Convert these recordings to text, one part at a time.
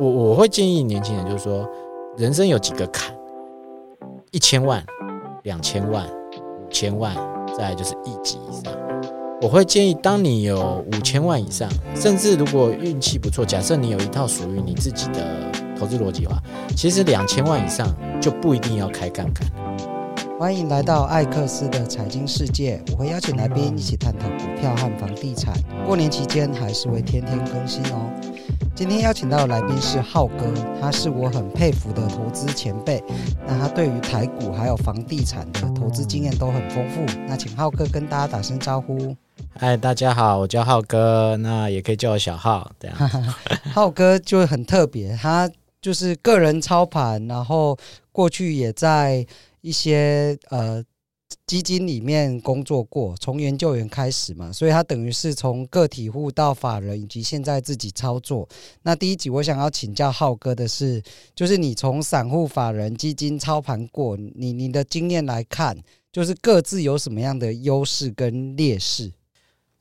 我我会建议年轻人，就是说，人生有几个坎，一千万、两千万、五千万，再就是亿级以上。我会建议，当你有五千万以上，甚至如果运气不错，假设你有一套属于你自己的投资逻辑的话，其实两千万以上就不一定要开杠杆。欢迎来到艾克斯的财经世界，我会邀请来宾一起探讨股票和房地产。过年期间还是会天天更新哦。今天邀请到的来宾是浩哥，他是我很佩服的投资前辈。那他对于台股还有房地产的投资经验都很丰富。那请浩哥跟大家打声招呼。嗨，大家好，我叫浩哥，那也可以叫我小浩。这样，浩哥就很特别，他就是个人操盘，然后过去也在。一些呃基金里面工作过，从研究员开始嘛，所以他等于是从个体户到法人，以及现在自己操作。那第一集我想要请教浩哥的是，就是你从散户、法人、基金操盘过，你你的经验来看，就是各自有什么样的优势跟劣势？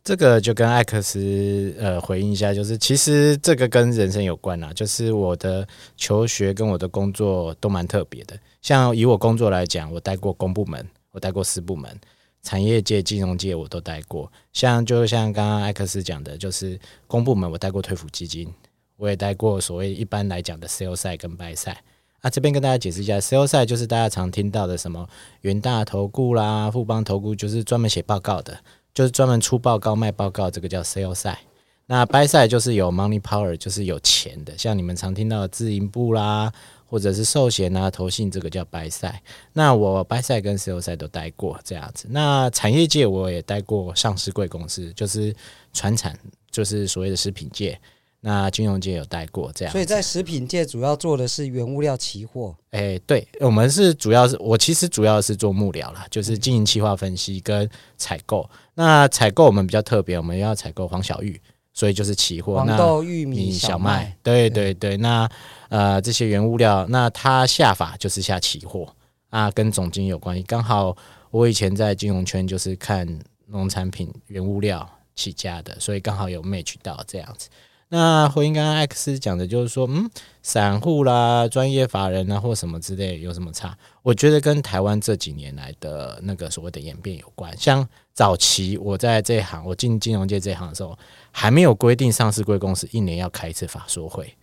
这个就跟艾克斯呃回应一下，就是其实这个跟人生有关啦，就是我的求学跟我的工作都蛮特别的。像以我工作来讲，我待过公部门，我待过四部门，产业界、金融界我都待过。像就像刚刚艾克斯讲的，就是公部门我待过退抚基金，我也待过所谓一般来讲的 sell side 跟 buy side。啊，这边跟大家解释一下，sell side 就是大家常听到的什么元大投顾啦、富邦投顾，就是专门写报告的，就是专门出报告卖报告，这个叫 sell side。那 buy side 就是有 money power，就是有钱的，像你们常听到的自营部啦。或者是寿险啊、投信，这个叫 buy side。那我 buy side 跟 sell side 都待过这样子。那产业界我也待过上市贵公司，就是传产，就是所谓的食品界。那金融界有待过这样。所以在食品界主要做的是原物料期货。哎、欸，对，我们是主要是我其实主要是做幕僚啦，就是经营企划分析跟采购。那采购我们比较特别，我们要采购黄小玉。所以就是期货，黄豆、玉米、小麦，对对对。那呃，这些原物料，那它下法就是下期货啊，跟总金有关系。刚好我以前在金融圈就是看农产品原物料起家的，所以刚好有 match 到这样子。那回应刚刚艾克斯讲的，就是说，嗯，散户啦、专业法人啊，或什么之类，有什么差？我觉得跟台湾这几年来的那个所谓的演变有关。像早期我在这一行，我进金融界这一行的时候，还没有规定上市贵公司一年要开一次法说会，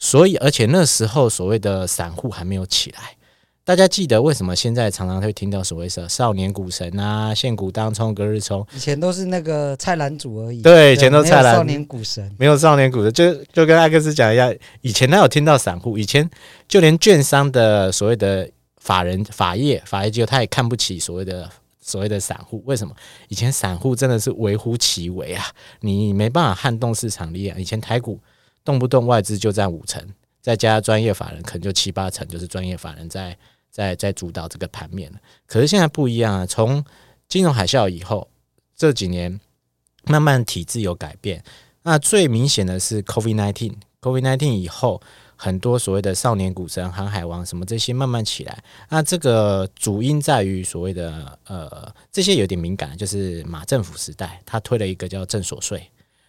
所以而且那时候所谓的散户还没有起来。大家记得为什么现在常常会听到所谓的少年股神啊、现股当冲、隔日冲？以前都是那个菜篮族而已。对，以前都菜篮。少年股神没有少年股神，就就跟艾克斯讲一下，以前他有听到散户，以前就连券商的所谓的法人法业法业机构，他也看不起所谓的所谓的散户。为什么？以前散户真的是微乎其微啊，你没办法撼动市场力量。以前台股动不动外资就占五成，再加专业法人可能就七八成，就是专业法人在。在在主导这个盘面了，可是现在不一样啊！从金融海啸以后，这几年慢慢体制有改变。那最明显的是 COVID-19，COVID-19 以后，很多所谓的少年股神、航海王什么这些慢慢起来。那这个主因在于所谓的呃，这些有点敏感，就是马政府时代，他推了一个叫正所税。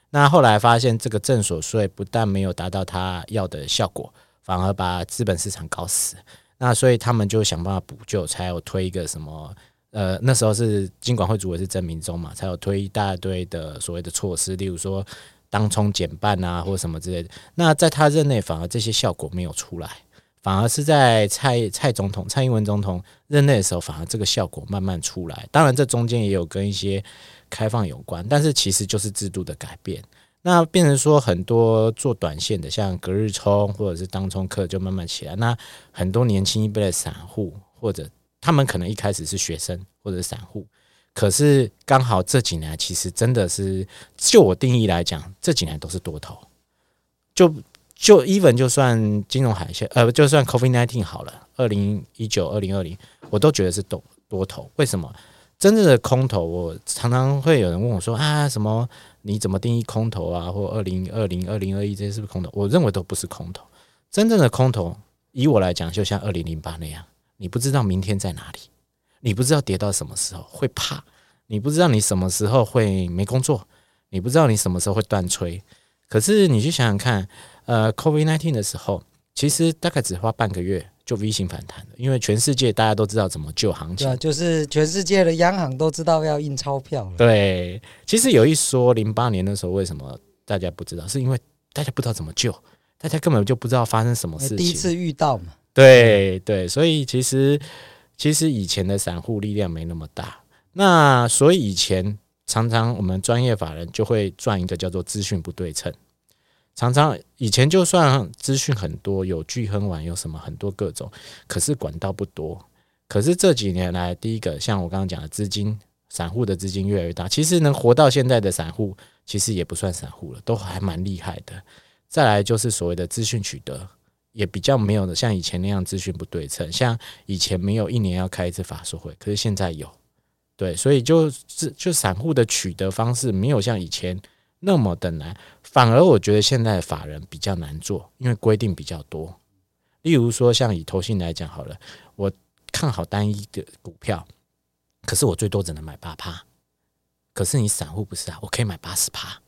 那后来发现这个正所税不但没有达到他要的效果，反而把资本市场搞死。那所以他们就想办法补救，才有推一个什么呃，那时候是金管会主委是郑明忠嘛，才有推一大堆的所谓的措施，例如说当冲减半啊，或者什么之类的。那在他任内，反而这些效果没有出来，反而是在蔡蔡总统、蔡英文总统任内的时候，反而这个效果慢慢出来。当然，这中间也有跟一些开放有关，但是其实就是制度的改变。那变成说很多做短线的，像隔日冲或者是当冲客就慢慢起来。那很多年轻一辈的散户，或者他们可能一开始是学生或者散户，可是刚好这几年其实真的是，就我定义来讲，这几年都是多头。就就 even 就算金融海啸，呃，就算 Covid nineteen 好了，二零一九、二零二零，我都觉得是多多头。为什么？真正的空头，我常常会有人问我说啊，什么？你怎么定义空头啊？或二零二零、二零二一这些是不是空头？我认为都不是空头。真正的空头，以我来讲，就像二零零八那样，你不知道明天在哪里，你不知道跌到什么时候会怕，你不知道你什么时候会没工作，你不知道你什么时候会断炊。可是你去想想看，呃，COVID-19 的时候，其实大概只花半个月就 V 型反弹了，因为全世界大家都知道怎么救行情，对，就是全世界的央行都知道要印钞票了。对，其实有一说，零八年的时候为什么大家不知道，是因为大家不知道怎么救，大家根本就不知道发生什么事情，第一次遇到嘛。对对，所以其实其实以前的散户力量没那么大，那所以以前。常常我们专业法人就会赚一个叫做资讯不对称。常常以前就算资讯很多，有巨亨玩，有什么很多各种，可是管道不多。可是这几年来，第一个像我刚刚讲的资金，散户的资金越来越大，其实能活到现在的散户，其实也不算散户了，都还蛮厉害的。再来就是所谓的资讯取得，也比较没有的像以前那样资讯不对称，像以前没有一年要开一次法说会，可是现在有。对，所以就是就散户的取得方式没有像以前那么的难，反而我觉得现在法人比较难做，因为规定比较多。例如说，像以投信来讲好了，我看好单一的股票，可是我最多只能买八趴。可是你散户不是啊，我可以买八十趴。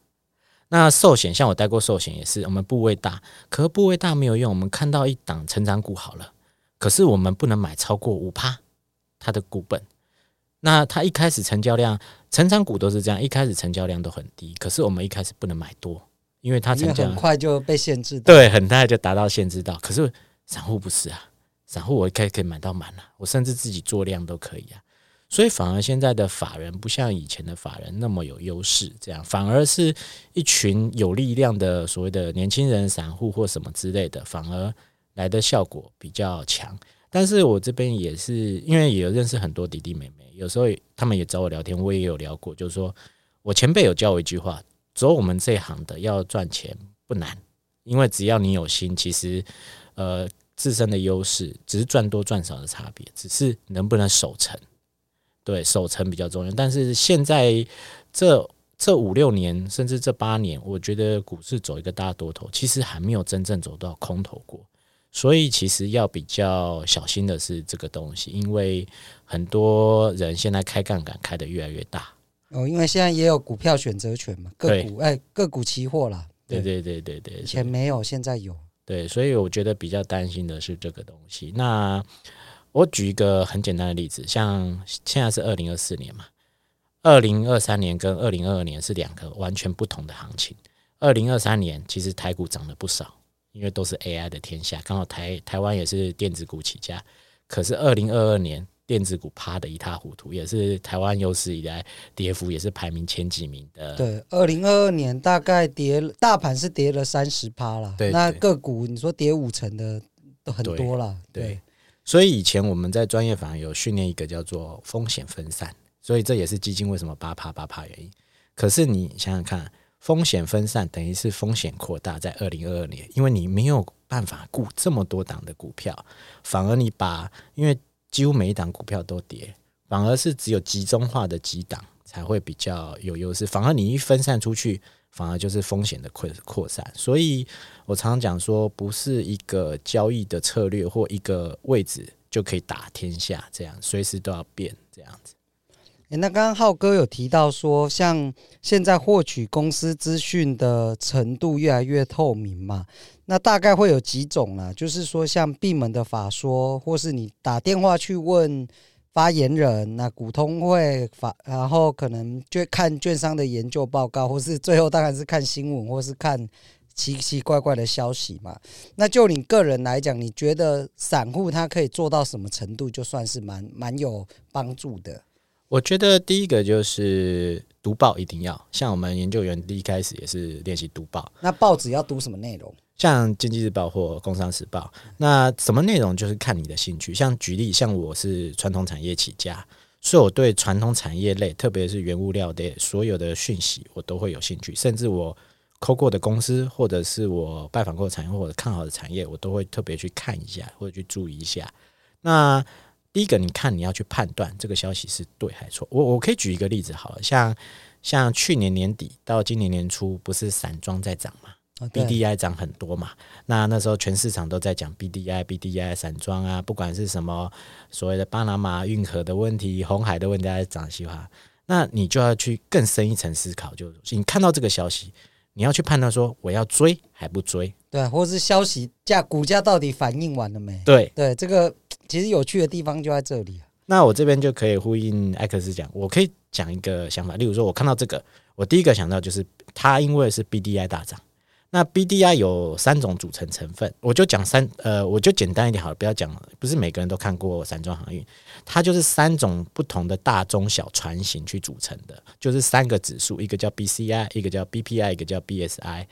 那寿险像我待过寿险也是，我们部位大，可部位大没有用。我们看到一档成长股好了，可是我们不能买超过五趴，它的股本。那它一开始成交量，成长股都是这样，一开始成交量都很低。可是我们一开始不能买多，因为它成交很快就被限制。对，很快就达到限制到。可是散户不是啊，散户我一开始可以买到满了，我甚至自己做量都可以啊。所以反而现在的法人不像以前的法人那么有优势，这样反而是一群有力量的所谓的年轻人、散户或什么之类的，反而来的效果比较强。但是我这边也是因为也有认识很多弟弟妹妹，有时候他们也找我聊天，我也有聊过，就是说我前辈有教我一句话：走我们这一行的要赚钱不难，因为只要你有心，其实呃自身的优势只是赚多赚少的差别，只是能不能守成。对，守成比较重要。但是现在这这五六年甚至这八年，我觉得股市走一个大多头，其实还没有真正走到空头过。所以其实要比较小心的是这个东西，因为很多人现在开杠杆开的越来越大哦，因为现在也有股票选择权嘛，个股哎个股期货啦，对对对对对，以前没有，现在有。对，所以我觉得比较担心的是这个东西。那我举一个很简单的例子，像现在是二零二四年嘛，二零二三年跟二零二二年是两个完全不同的行情。二零二三年其实台股涨了不少。因为都是 AI 的天下，刚好台台湾也是电子股起家，可是二零二二年电子股趴的一塌糊涂，也是台湾有史以来跌幅也是排名前几名的。对，二零二二年大概跌，大盘是跌了三十趴了。对，那个股你说跌五成的都很多了。对，对，所以以前我们在专业反而有训练一个叫做风险分散，所以这也是基金为什么八趴八趴原因。可是你想想看。风险分散等于是风险扩大，在二零二二年，因为你没有办法顾这么多档的股票，反而你把，因为几乎每一档股票都跌，反而是只有集中化的几档才会比较有优势。反而你一分散出去，反而就是风险的扩扩散。所以我常常讲说，不是一个交易的策略或一个位置就可以打天下，这样随时都要变这样子。欸、那刚刚浩哥有提到说，像现在获取公司资讯的程度越来越透明嘛？那大概会有几种啦，就是说像闭门的法说，或是你打电话去问发言人，那股东会法，然后可能就看券商的研究报告，或是最后当然是看新闻，或是看奇奇怪怪的消息嘛。那就你个人来讲，你觉得散户他可以做到什么程度，就算是蛮蛮有帮助的？我觉得第一个就是读报一定要，像我们研究员第一开始也是练习读报。那报纸要读什么内容？像《经济日报》或《工商时报》。那什么内容就是看你的兴趣。像举例，像我是传统产业起家，所以我对传统产业类，特别是原物料的所有的讯息，我都会有兴趣。甚至我扣过的公司，或者是我拜访过的产业或者看好的产业，我都会特别去看一下或者去注意一下。那第一个，你看你要去判断这个消息是对还是错。我我可以举一个例子，好了，像像去年年底到今年年初，不是散装在涨嘛，BDI 涨很多嘛。那那时候全市场都在讲 BDI、BDI 散装啊，不管是什么所谓的巴拿马运河的问题、红海的问题，在涨西化。那你就要去更深一层思考，就是你看到这个消息，你要去判断说我要追还不追，对，或者是消息价股价到底反应完了没？对对，这个其实有趣的地方就在这里。那我这边就可以呼应艾克斯讲，我可以讲一个想法，例如说，我看到这个，我第一个想到就是它因为是 BDI 大涨。那 BDI 有三种组成成分，我就讲三呃，我就简单一点好了，不要讲，不是每个人都看过散装航运，它就是三种不同的大中小船型去组成的，就是三个指数，一个叫 BCI，一个叫 BPI，一个叫 BSI。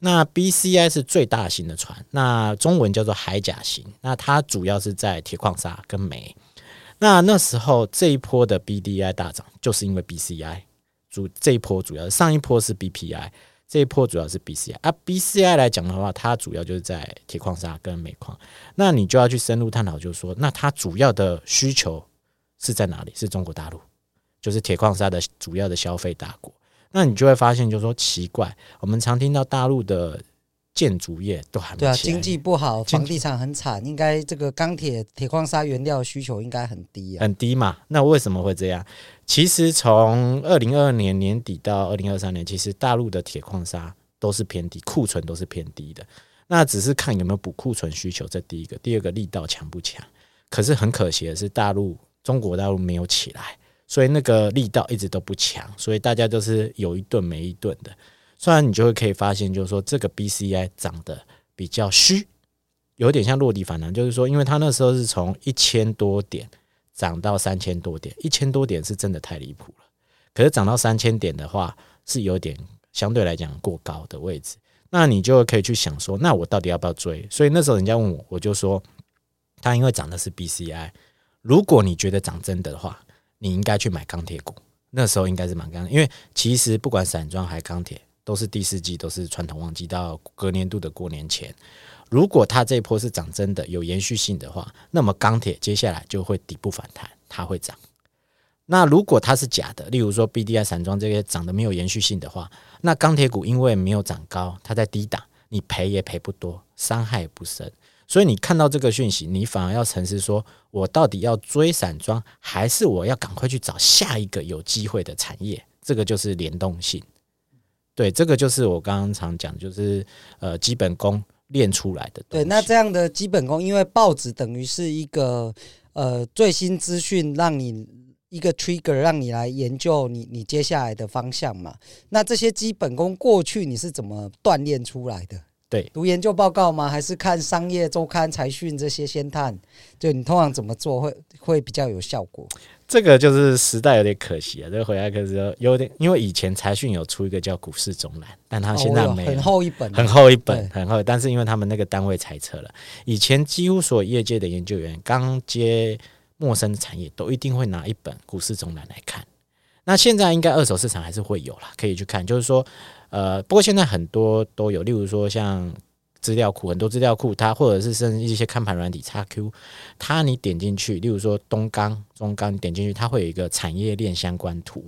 那 BCI 是最大型的船，那中文叫做海甲型，那它主要是在铁矿砂跟煤。那那时候这一波的 BDI 大涨，就是因为 BCI 主这一波主要上一波是 BPI。这一波主要是 BCI 啊，BCI 来讲的话，它主要就是在铁矿砂跟煤矿。那你就要去深入探讨，就是说，那它主要的需求是在哪里？是中国大陆，就是铁矿砂的主要的消费大国。那你就会发现，就是说奇怪，我们常听到大陆的。建筑业都还对啊，经济不好，房地产很惨，应该这个钢铁、铁矿砂原料需求应该很低啊，很低嘛。那为什么会这样？其实从二零二二年年底到二零二三年，其实大陆的铁矿砂都是偏低，库存都是偏低的。那只是看有没有补库存需求，这第一个。第二个力道强不强？可是很可惜的是，大陆中国大陆没有起来，所以那个力道一直都不强，所以大家都是有一顿没一顿的。虽然你就会可以发现，就是说这个 BCI 涨得比较虚，有点像落地反弹，就是说，因为它那时候是从一千多点涨到三千多点，一千多点是真的太离谱了。可是涨到三千点的话，是有点相对来讲过高的位置。那你就可以去想说，那我到底要不要追？所以那时候人家问我，我就说，它因为涨的是 BCI，如果你觉得涨真的话，你应该去买钢铁股。那时候应该是蛮刚，因为其实不管散装还钢铁。都是第四季，都是传统旺季，到隔年度的过年前，如果它这一波是涨真的，有延续性的话，那么钢铁接下来就会底部反弹，它会涨。那如果它是假的，例如说 BDI 散装这些涨得没有延续性的话，那钢铁股因为没有涨高，它在低档，你赔也赔不多，伤害也不深。所以你看到这个讯息，你反而要沉思说，我到底要追散装，还是我要赶快去找下一个有机会的产业？这个就是联动性。对，这个就是我刚刚常讲，就是呃基本功练出来的。对，那这样的基本功，因为报纸等于是一个呃最新资讯，让你一个 trigger，让你来研究你你接下来的方向嘛。那这些基本功过去你是怎么锻炼出来的？对，读研究报告吗？还是看商业周刊、财讯这些先探？就你通常怎么做会会比较有效果？这个就是时代有点可惜啊，这个回来可是有点，因为以前财讯有出一个叫股市总览，但他现在没有，很厚一本，很厚一本，很厚。但是因为他们那个单位裁撤了，以前几乎所有业界的研究员刚接陌生的产业，都一定会拿一本股市总览来看。那现在应该二手市场还是会有啦，可以去看。就是说，呃，不过现在很多都有，例如说像。资料库很多资料库，它或者是甚至一些看盘软体 XQ，它你点进去，例如说东钢、中钢，你点进去，它会有一个产业链相关图，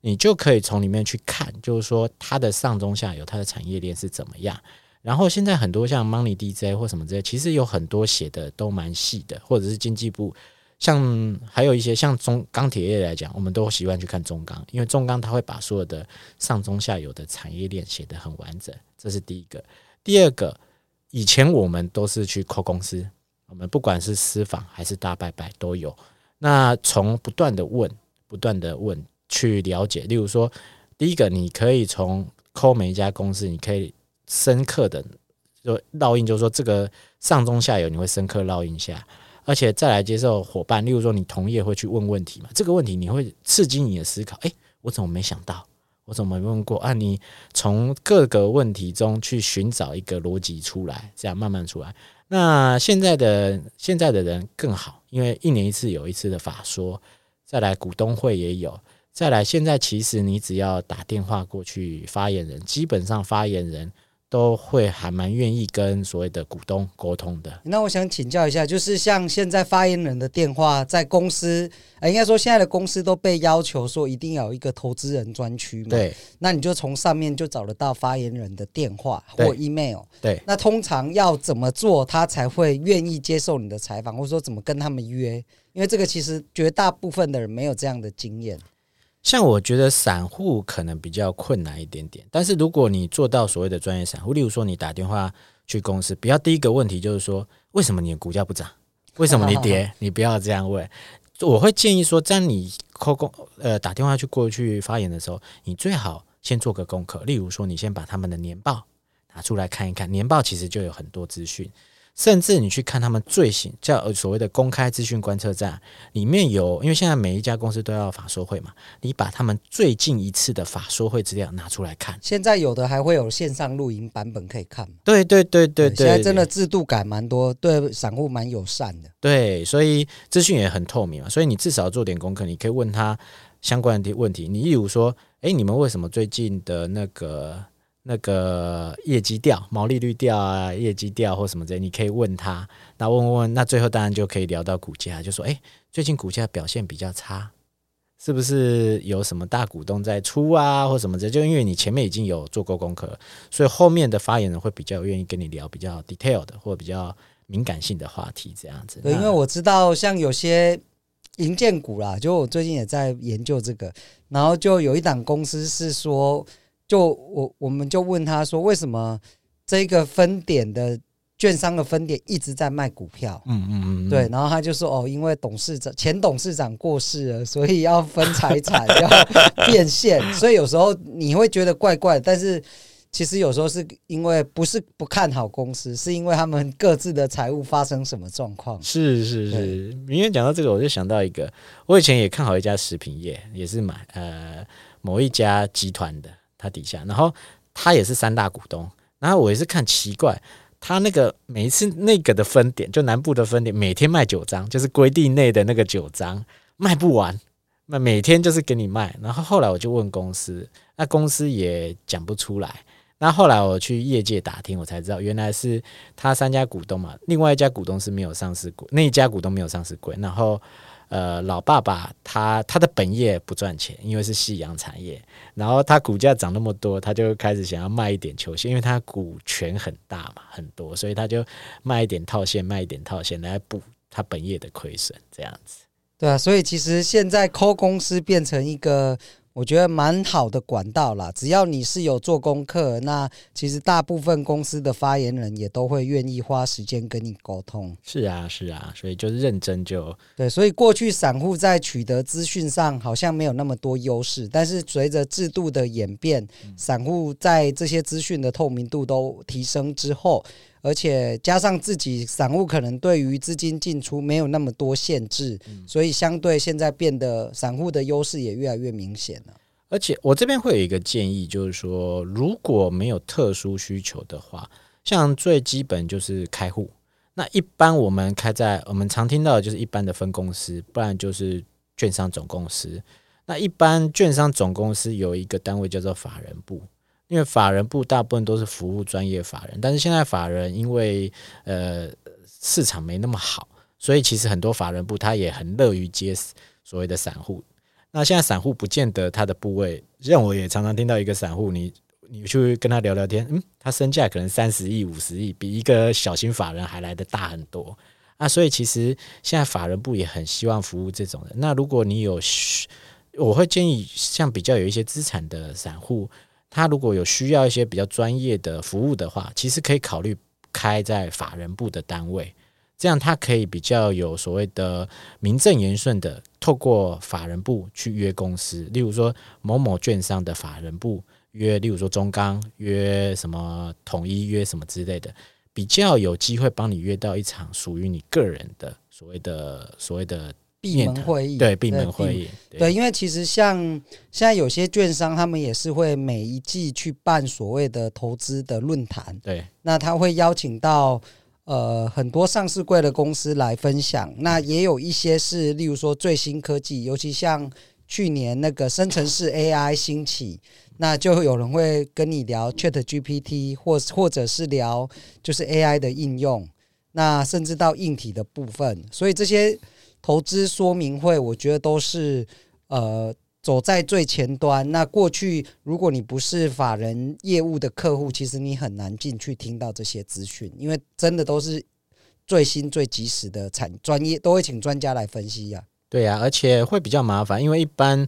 你就可以从里面去看，就是说它的上中下游它的产业链是怎么样。然后现在很多像 Money DJ 或什么这些，其实有很多写的都蛮细的，或者是经济部，像还有一些像中钢铁业来讲，我们都习惯去看中钢，因为中钢它会把所有的上中下游的产业链写得很完整，这是第一个。第二个。以前我们都是去扣公司，我们不管是私房还是大拜拜都有。那从不断的问，不断的问去了解。例如说，第一个你可以从扣每一家公司，你可以深刻的就烙印，就是说这个上中下游你会深刻烙印下，而且再来接受伙伴。例如说，你同业会去问问题嘛？这个问题你会刺激你的思考。诶，我怎么没想到？我怎么没问过啊？你从各个问题中去寻找一个逻辑出来，这样慢慢出来。那现在的现在的人更好，因为一年一次有一次的法说，再来股东会也有，再来现在其实你只要打电话过去，发言人基本上发言人。都会还蛮愿意跟所谓的股东沟通的。那我想请教一下，就是像现在发言人的电话，在公司，呃，应该说现在的公司都被要求说一定要有一个投资人专区嘛。对。那你就从上面就找得到发言人的电话或 email。对。那通常要怎么做，他才会愿意接受你的采访，或者说怎么跟他们约？因为这个其实绝大部分的人没有这样的经验。像我觉得散户可能比较困难一点点，但是如果你做到所谓的专业散户，例如说你打电话去公司，不要第一个问题就是说为什么你的股价不涨，为什么你跌，你不要这样问。我会建议说，在你扣工呃打电话去过去发言的时候，你最好先做个功课，例如说你先把他们的年报拿出来看一看，年报其实就有很多资讯。甚至你去看他们最新叫所谓的公开资讯观测站，里面有，因为现在每一家公司都要法说会嘛，你把他们最近一次的法说会资料拿出来看。现在有的还会有线上录影版本可以看。对对对对对，现在真的制度改蛮多，对散户蛮友善的。对，所以资讯也很透明嘛，所以你至少做点功课，你可以问他相关的问题。你例如说，哎，你们为什么最近的那个？那个业绩掉、毛利率掉啊，业绩掉或什么之类，你可以问他。那问问问，那最后当然就可以聊到股价，就说：哎，最近股价表现比较差，是不是有什么大股东在出啊，或什么之类？就因为你前面已经有做过功课，所以后面的发言人会比较愿意跟你聊比较 detailed 或比较敏感性的话题，这样子。对，因为我知道像有些银建股啦，就我最近也在研究这个，然后就有一档公司是说。就我，我们就问他说，为什么这个分点的券商的分点一直在卖股票？嗯嗯嗯，对。然后他就说，哦，因为董事长前董事长过世了，所以要分财产，要变现。所以有时候你会觉得怪怪，但是其实有时候是因为不是不看好公司，是因为他们各自的财务发生什么状况。是是是，明天讲到这个，我就想到一个，我以前也看好一家食品业，也是买呃某一家集团的。他底下，然后他也是三大股东，然后我也是看奇怪，他那个每一次那个的分点，就南部的分点，每天卖九张，就是规定内的那个九张卖不完，那每天就是给你卖。然后后来我就问公司，那公司也讲不出来。那后来我去业界打听，我才知道原来是他三家股东嘛，另外一家股东是没有上市股，那一家股东没有上市股，然后。呃，老爸爸他他的本业不赚钱，因为是夕阳产业。然后他股价涨那么多，他就开始想要卖一点球鞋，因为他股权很大嘛，很多，所以他就卖一点套现，卖一点套现来补他本业的亏损，这样子。对啊，所以其实现在抠公司变成一个。我觉得蛮好的管道啦，只要你是有做功课，那其实大部分公司的发言人也都会愿意花时间跟你沟通。是啊，是啊，所以就是认真就对。所以过去散户在取得资讯上好像没有那么多优势，但是随着制度的演变，散户在这些资讯的透明度都提升之后。而且加上自己散户可能对于资金进出没有那么多限制，嗯、所以相对现在变得散户的优势也越来越明显了。而且我这边会有一个建议，就是说如果没有特殊需求的话，像最基本就是开户。那一般我们开在我们常听到的就是一般的分公司，不然就是券商总公司。那一般券商总公司有一个单位叫做法人部。因为法人部大部分都是服务专业法人，但是现在法人因为呃市场没那么好，所以其实很多法人部他也很乐于接所谓的散户。那现在散户不见得他的部位，像我也常常听到一个散户，你你去跟他聊聊天，嗯，他身价可能三十亿、五十亿，比一个小型法人还来得大很多啊。所以其实现在法人部也很希望服务这种人。那如果你有，我会建议像比较有一些资产的散户。他如果有需要一些比较专业的服务的话，其实可以考虑开在法人部的单位，这样他可以比较有所谓的名正言顺的透过法人部去约公司，例如说某某券商的法人部约，例如说中钢约什么统一约什么之类的，比较有机会帮你约到一场属于你个人的所谓的所谓的。闭门会议，对，闭门会议，对，对，因为其实像现在有些券商，他们也是会每一季去办所谓的投资的论坛，对，那他会邀请到呃很多上市贵的公司来分享，那也有一些是例如说最新科技，尤其像去年那个生成式 AI 兴起，那就会有人会跟你聊 ChatGPT，或或者是聊就是 AI 的应用，那甚至到硬体的部分，所以这些。投资说明会，我觉得都是呃走在最前端。那过去如果你不是法人业务的客户，其实你很难进去听到这些资讯，因为真的都是最新最及时的产专业，都会请专家来分析呀、对呀、啊，而且会比较麻烦，因为一般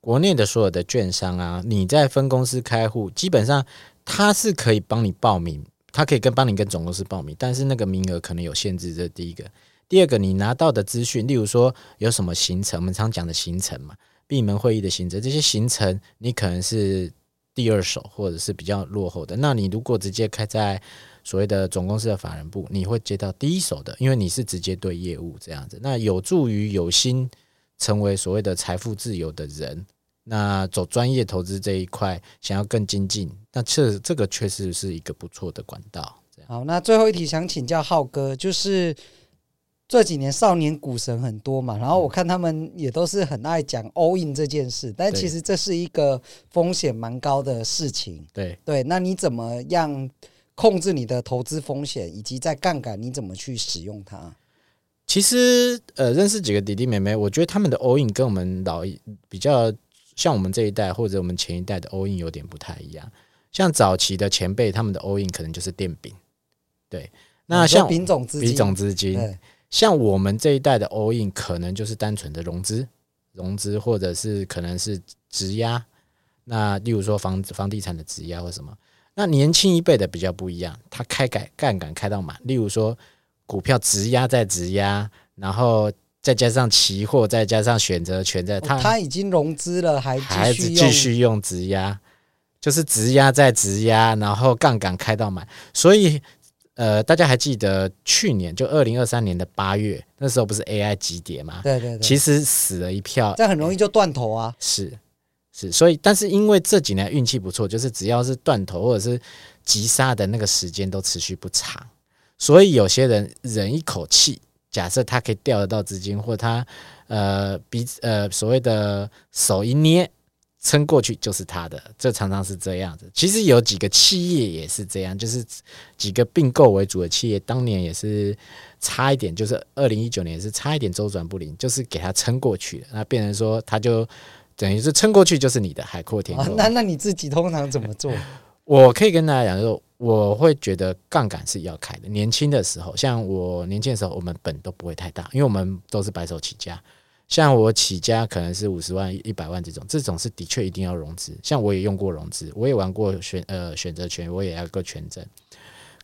国内的所有的券商啊，你在分公司开户，基本上他是可以帮你报名，他可以跟帮你跟总公司报名，但是那个名额可能有限制。这第一个，第二个，你拿到的资讯，例如说有什么行程，我们常讲的行程嘛，闭门会议的行程，这些行程你可能是第二手或者是比较落后的。那你如果直接开在所谓的总公司的法人部，你会接到第一手的，因为你是直接对业务这样子，那有助于有心成为所谓的财富自由的人。那走专业投资这一块，想要更精进，那这这个确实是一个不错的管道。好，那最后一题想请教浩哥，就是这几年少年股神很多嘛，然后我看他们也都是很爱讲 all in 这件事，但其实这是一个风险蛮高的事情。对对，那你怎么样控制你的投资风险，以及在杠杆你怎么去使用它？其实呃，认识几个弟弟妹妹，我觉得他们的 all in 跟我们老一比较。像我们这一代或者我们前一代的 all in 有点不太一样，像早期的前辈他们的 all in 可能就是电饼，对。那像丙种资金，丙种资金，像我们这一代的 all in 可能就是单纯的融资，融资或者是可能是质押。那例如说房子、房地产的质押或什么。那年轻一辈的比较不一样，他开改杠杆开到满，例如说股票质押再质押，然后。再加上期货，再加上选择权，在他他已经融资了，还还继续用质押，就是质押再质押，然后杠杆开到满。所以，呃，大家还记得去年就二零二三年的八月，那时候不是 AI 急跌吗？对对对，其实死了一票，这很容易就断头啊。是是，所以但是因为这几年运气不错，就是只要是断头或者是急杀的那个时间都持续不长，所以有些人忍一口气。假设他可以调得到资金，或他呃鼻呃所谓的手一捏撑过去就是他的，这常常是这样子。其实有几个企业也是这样，就是几个并购为主的企业，当年也是差一点，就是二零一九年也是差一点周转不灵，就是给他撑过去了，那变成说他就等于是撑过去就是你的海阔天空。那那你自己通常怎么做？我可以跟大家讲说。我会觉得杠杆是要开的。年轻的时候，像我年轻的时候，我们本都不会太大，因为我们都是白手起家。像我起家可能是五十万、一百万这种，这种是的确一定要融资。像我也用过融资，我也玩过选呃选择权，我也要个权证。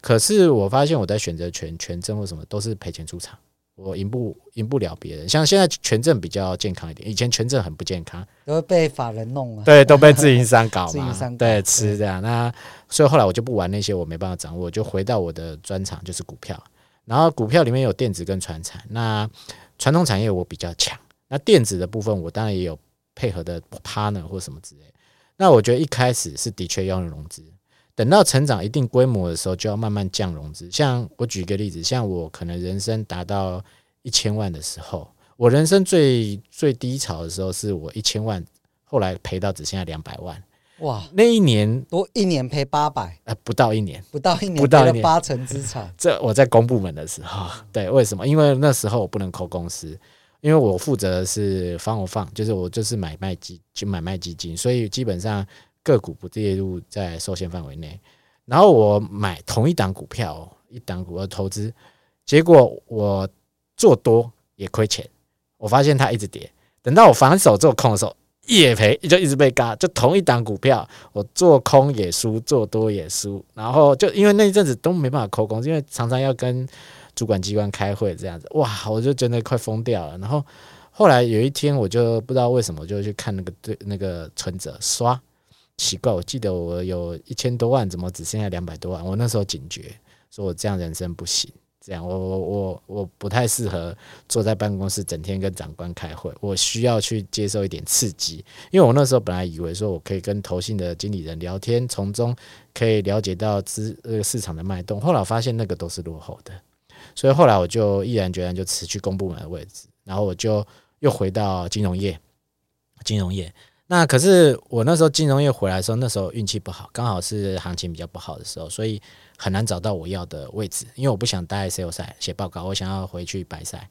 可是我发现我在选择权、权证或什么都是赔钱出场。我赢不赢不了别人，像现在权证比较健康一点，以前权证很不健康，都被法人弄了，对，都被自营商搞嘛，搞对，吃这样。那所以后来我就不玩那些，我没办法掌握，我就回到我的专长，就是股票。然后股票里面有电子跟传产，那传统产业我比较强，那电子的部分我当然也有配合的 partner 或什么之类。那我觉得一开始是的确要用融资。等到成长一定规模的时候，就要慢慢降融资。像我举一个例子，像我可能人生达到一千万的时候，我人生最最低潮的时候，是我一千万，后来赔到只剩下两百万。哇，那一年多一年赔八百，呃，不到一年，不到一年，不到一年，八成资产。这我在公部门的时候，对，为什么？因为那时候我不能扣公司，因为我负责的是放我放，就是我就是买卖基，就买卖基金，所以基本上。个股不列入在受限范围内，然后我买同一档股票，一档股票投资，结果我做多也亏钱，我发现它一直跌，等到我反手做空的时候也赔，就一直被嘎，就同一档股票，我做空也输，做多也输，然后就因为那一阵子都没办法扣工，因为常常要跟主管机关开会这样子，哇，我就真的快疯掉了。然后后来有一天，我就不知道为什么，就去看那个对那个存折刷。奇怪，我记得我有一千多万，怎么只剩下两百多万？我那时候警觉，说我这样人生不行，这样我我我我不太适合坐在办公室整天跟长官开会，我需要去接受一点刺激。因为我那时候本来以为说我可以跟投信的经理人聊天，从中可以了解到资这个市场的脉动。后来发现那个都是落后的，所以后来我就毅然决然就辞去公部门的位置，然后我就又回到金融业，金融业。那可是我那时候金融业回来的时候，那时候运气不好，刚好是行情比较不好的时候，所以很难找到我要的位置。因为我不想待在 sales 写报告，我想要回去摆赛。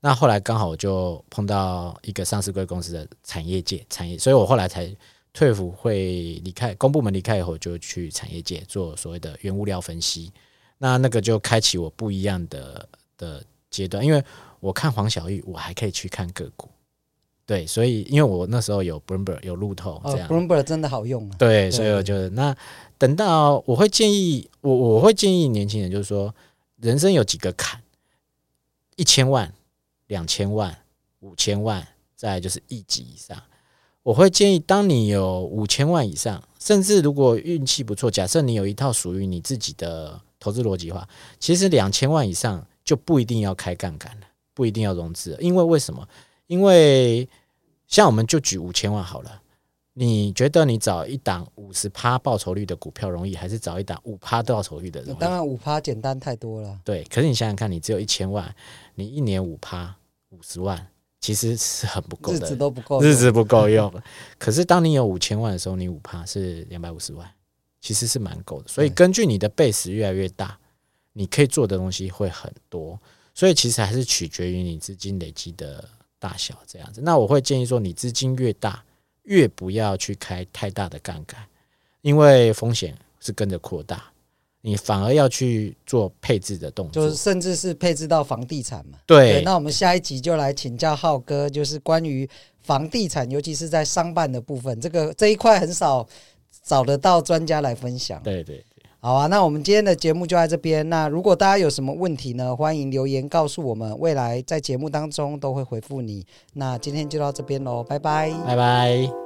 那后来刚好我就碰到一个上市贵公司的产业界产业，所以我后来才退服会离开公部门离开以后，就去产业界做所谓的原物料分析。那那个就开启我不一样的的阶段，因为我看黄小玉，我还可以去看个股。对，所以因为我那时候有 Bloomberg 有路透这样、哦、Bloomberg 真的好用啊。对，所以我就那等到我会建议我我会建议年轻人，就是说人生有几个坎，一千万、两千万、五千万，再就是亿级以上。我会建议，当你有五千万以上，甚至如果运气不错，假设你有一套属于你自己的投资逻辑的话，其实两千万以上就不一定要开杠杆了，不一定要融资，因为为什么？因为像我们就举五千万好了，你觉得你找一档五十趴报酬率的股票容易，还是找一档五趴报酬率的容易？当然五趴简单太多了。对，可是你想想看，你只有一千万，你一年五趴五十万，其实是很不够的，日子都不够，日子不够用。可是当你有五千万的时候，你五趴是两百五十万，其实是蛮够的。所以根据你的 base 越来越大，你可以做的东西会很多。所以其实还是取决于你资金累积的。大小这样子，那我会建议说，你资金越大，越不要去开太大的杠杆，因为风险是跟着扩大，你反而要去做配置的动作，就是甚至是配置到房地产嘛。对，对，那我们下一集就来请教浩哥，就是关于房地产，尤其是在商办的部分，这个这一块很少找得到专家来分享。对对对。好啊，那我们今天的节目就在这边。那如果大家有什么问题呢，欢迎留言告诉我们，未来在节目当中都会回复你。那今天就到这边喽，拜拜，拜拜。